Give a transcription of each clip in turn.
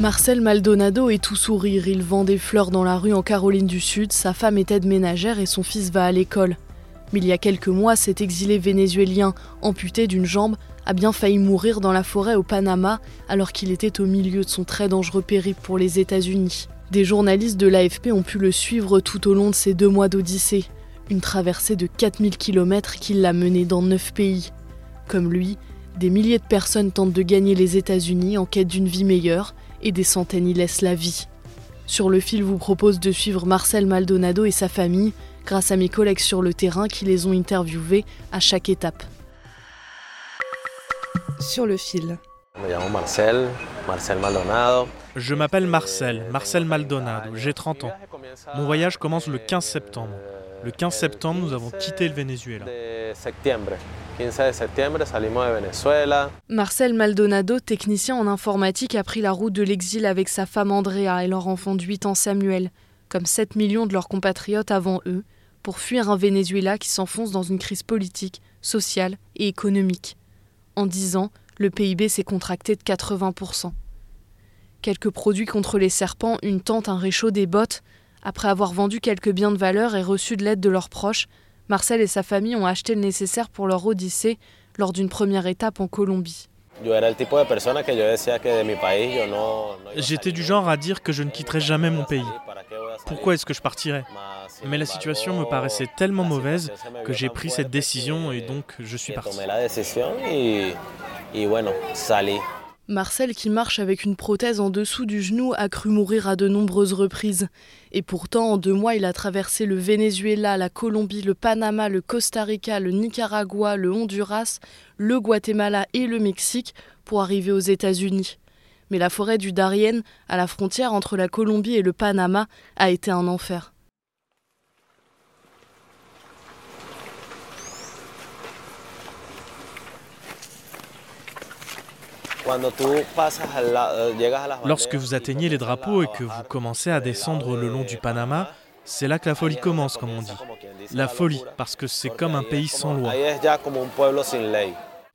Marcel Maldonado est tout sourire. Il vend des fleurs dans la rue en Caroline du Sud. Sa femme est aide ménagère et son fils va à l'école. Mais il y a quelques mois, cet exilé vénézuélien, amputé d'une jambe, a bien failli mourir dans la forêt au Panama alors qu'il était au milieu de son très dangereux périple pour les États-Unis. Des journalistes de l'AFP ont pu le suivre tout au long de ces deux mois d'Odyssée. Une traversée de 4000 km qui l'a mené dans neuf pays. Comme lui, des milliers de personnes tentent de gagner les États-Unis en quête d'une vie meilleure et des centaines y laissent la vie. Sur le fil vous propose de suivre Marcel Maldonado et sa famille grâce à mes collègues sur le terrain qui les ont interviewés à chaque étape. Sur le fil. Me llamo Marcel, Marcel Maldonado. Je m'appelle Marcel, Marcel Maldonado, j'ai 30 ans. Mon voyage commence le 15 septembre. Le 15 septembre, nous avons quitté le Venezuela. De septiembre. 15 de septiembre salimos de Venezuela. Marcel Maldonado, technicien en informatique, a pris la route de l'exil avec sa femme Andrea et leur enfant de 8 ans Samuel, comme 7 millions de leurs compatriotes avant eux, pour fuir un Venezuela qui s'enfonce dans une crise politique, sociale et économique. En 10 ans, le PIB s'est contracté de 80%. Quelques produits contre les serpents, une tente, un réchaud, des bottes. Après avoir vendu quelques biens de valeur et reçu de l'aide de leurs proches, Marcel et sa famille ont acheté le nécessaire pour leur odyssée lors d'une première étape en Colombie. J'étais du genre à dire que je ne quitterai jamais mon pays. Pourquoi est-ce que je partirais? Mais la situation me paraissait tellement mauvaise que j'ai pris cette décision et donc je suis parti. Marcel, qui marche avec une prothèse en dessous du genou, a cru mourir à de nombreuses reprises. Et pourtant, en deux mois, il a traversé le Venezuela, la Colombie, le Panama, le Costa Rica, le Nicaragua, le Honduras, le Guatemala et le Mexique pour arriver aux États-Unis. Mais la forêt du Darien, à la frontière entre la Colombie et le Panama, a été un enfer. Lorsque banderas vous atteignez les drapeaux et que vous commencez à descendre le long du del Panama, c'est là que la folie commence, comme on dit. La folie, parce que c'est comme un pays sans loi.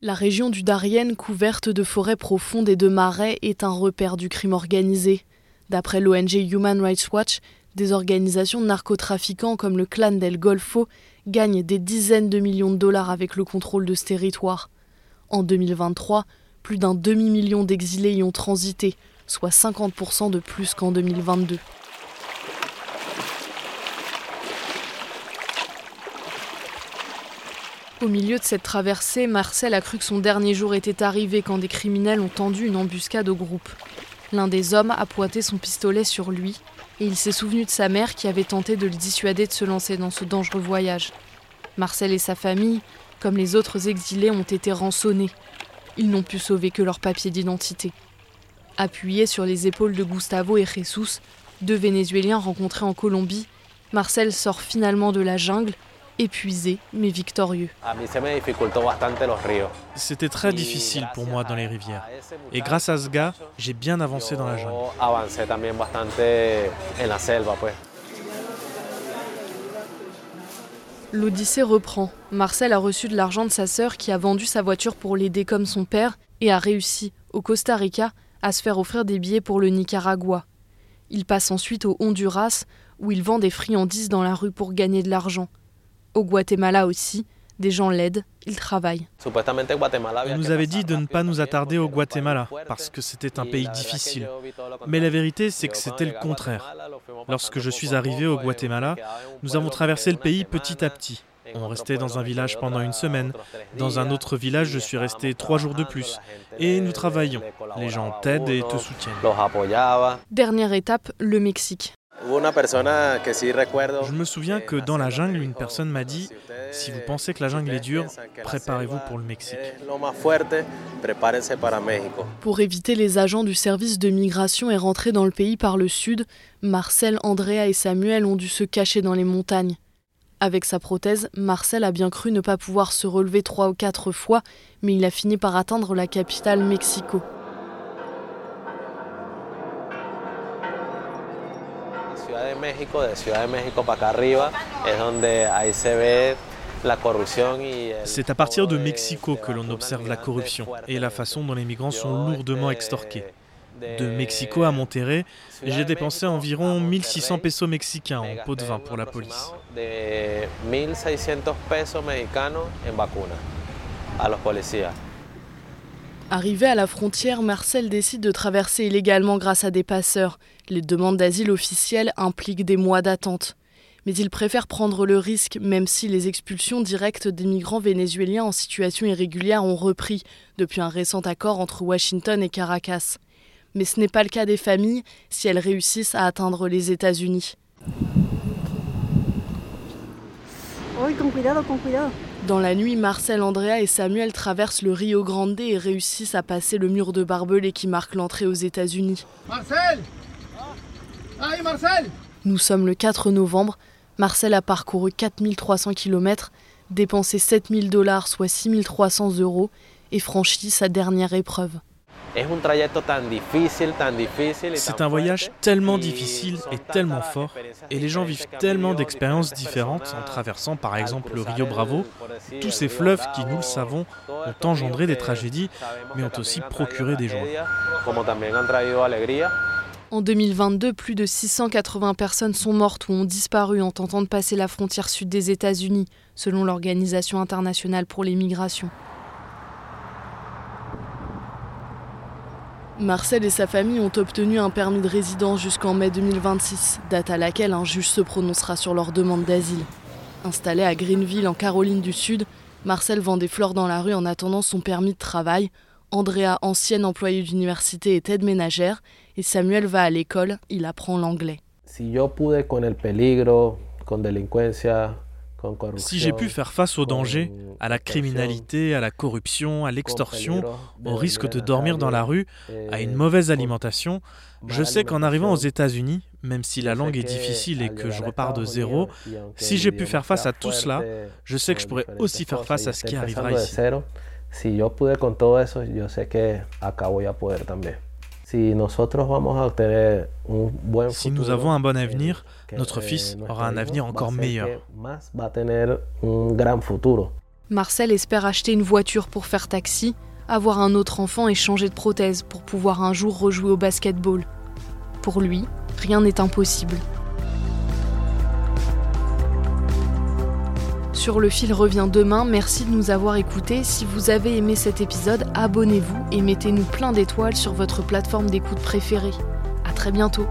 La région du Darien, couverte de forêts profondes et de marais, est un repère du crime organisé. D'après l'ONG Human Rights Watch, des organisations de narcotrafiquants comme le clan del Golfo gagnent des dizaines de millions de dollars avec le contrôle de ce territoire. En 2023, plus d'un demi-million d'exilés y ont transité, soit 50% de plus qu'en 2022. Au milieu de cette traversée, Marcel a cru que son dernier jour était arrivé quand des criminels ont tendu une embuscade au groupe. L'un des hommes a pointé son pistolet sur lui et il s'est souvenu de sa mère qui avait tenté de le dissuader de se lancer dans ce dangereux voyage. Marcel et sa famille, comme les autres exilés, ont été rançonnés. Ils n'ont pu sauver que leur papier d'identité. Appuyé sur les épaules de Gustavo et Jesus, deux Vénézuéliens rencontrés en Colombie, Marcel sort finalement de la jungle, épuisé mais victorieux. A mí se me dificultó bastante los ríos. C'était très difficile pour moi dans les rivières. Et grâce à ce gars, j'ai bien avancé dans la jungle. Yo avancé también bastante en la selva, pues. L'Odyssée reprend. Marcel a reçu de l'argent de sa sœur qui a vendu sa voiture pour l'aider comme son père et a réussi, au Costa Rica, à se faire offrir des billets pour le Nicaragua. Il passe ensuite au Honduras, où il vend des friandises dans la rue pour gagner de l'argent. Au Guatemala aussi, des gens l'aident, il travaille. Supuestamente Guatemala había On nous avait dit de ne pas nous attarder au Guatemala, parce que c'était un pays difficile. Mais la vérité, c'est que c'était le contraire. Lorsque je suis arrivé au Guatemala, nous avons traversé le pays petit à petit. On restait dans un village pendant une semaine. Dans un autre village, je suis resté trois jours de plus. Et nous travaillons. Les gens t'aident et te soutiennent. Dernière étape, le Mexique. Je me souviens que dans la jungle, une personne m'a dit Si vous pensez que la jungle est dure, préparez-vous pour le Mexique. Pour éviter les agents du service de migration et rentrer dans le pays par le sud, Marcel, Andrea et Samuel ont dû se cacher dans les montagnes. Avec sa prothèse, Marcel a bien cru ne pas pouvoir se relever trois ou quatre fois, mais il a fini par atteindre la capitale Mexico. C'est à partir de Mexico que l'on observe la corruption et la façon dont les migrants sont lourdement extorqués. De Mexico à Monterrey, j'ai dépensé environ 1600 pesos mexicains en pot de vin pour la police. Arrivé à la frontière, Marcel décide de traverser illégalement grâce à des passeurs. Les demandes d'asile officielles impliquent des mois d'attente. Mais il préfère prendre le risque, même si les expulsions directes des migrants vénézuéliens en situation irrégulière ont repris depuis un récent accord entre Washington et Caracas. Mais ce n'est pas le cas des familles si elles réussissent à atteindre les États-Unis. Dans la nuit, Marcel, Andrea et Samuel traversent le Rio Grande et réussissent à passer le mur de barbelés qui marque l'entrée aux États-Unis. Marcel Marcel Nous sommes le 4 novembre. Marcel a parcouru 4300 km, dépensé 7000 dollars, soit 6300 euros, et franchi sa dernière épreuve. C'est un voyage tellement difficile et tellement fort, et les gens vivent tellement d'expériences différentes en traversant par exemple le Rio Bravo. Tous ces fleuves qui, nous le savons, ont engendré des tragédies, mais ont aussi procuré des joies. En 2022, plus de 680 personnes sont mortes ou ont disparu en tentant de passer la frontière sud des États-Unis, selon l'Organisation internationale pour les migrations. Marcel et sa famille ont obtenu un permis de résidence jusqu'en mai 2026, date à laquelle un juge se prononcera sur leur demande d'asile. Installé à Greenville, en Caroline du Sud, Marcel vend des fleurs dans la rue en attendant son permis de travail. Andrea, ancienne employée d'université, est aide ménagère et Samuel va à l'école, il apprend l'anglais. Si delincuencia, si j'ai pu faire face au danger, à la criminalité, à la corruption, à l'extorsion, au risque de dormir dans la rue, à une mauvaise alimentation, je sais qu'en arrivant aux États-Unis, même si la langue est difficile et que je repars de zéro, si j'ai pu faire face à tout cela, je sais que je pourrais aussi faire face à ce qui arrivera ici. Si yo pude con todo eso, yo sé que acá voy a poder también. Si nous avons un bon avenir, notre fils aura un avenir encore meilleur. Marcel espère acheter une voiture pour faire taxi, avoir un autre enfant et changer de prothèse pour pouvoir un jour rejouer au basketball. Pour lui, rien n'est impossible. Sur le fil revient demain. Merci de nous avoir écoutés. Si vous avez aimé cet épisode, abonnez-vous et mettez-nous plein d'étoiles sur votre plateforme d'écoute préférée. À très bientôt.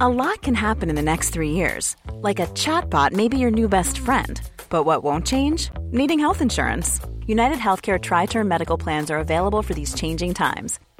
A lot can happen in the next three years. Like a chatbot may be your new best friend. But what won't change? Needing health insurance. United Healthcare Tri Term Medical Plans are available for these changing times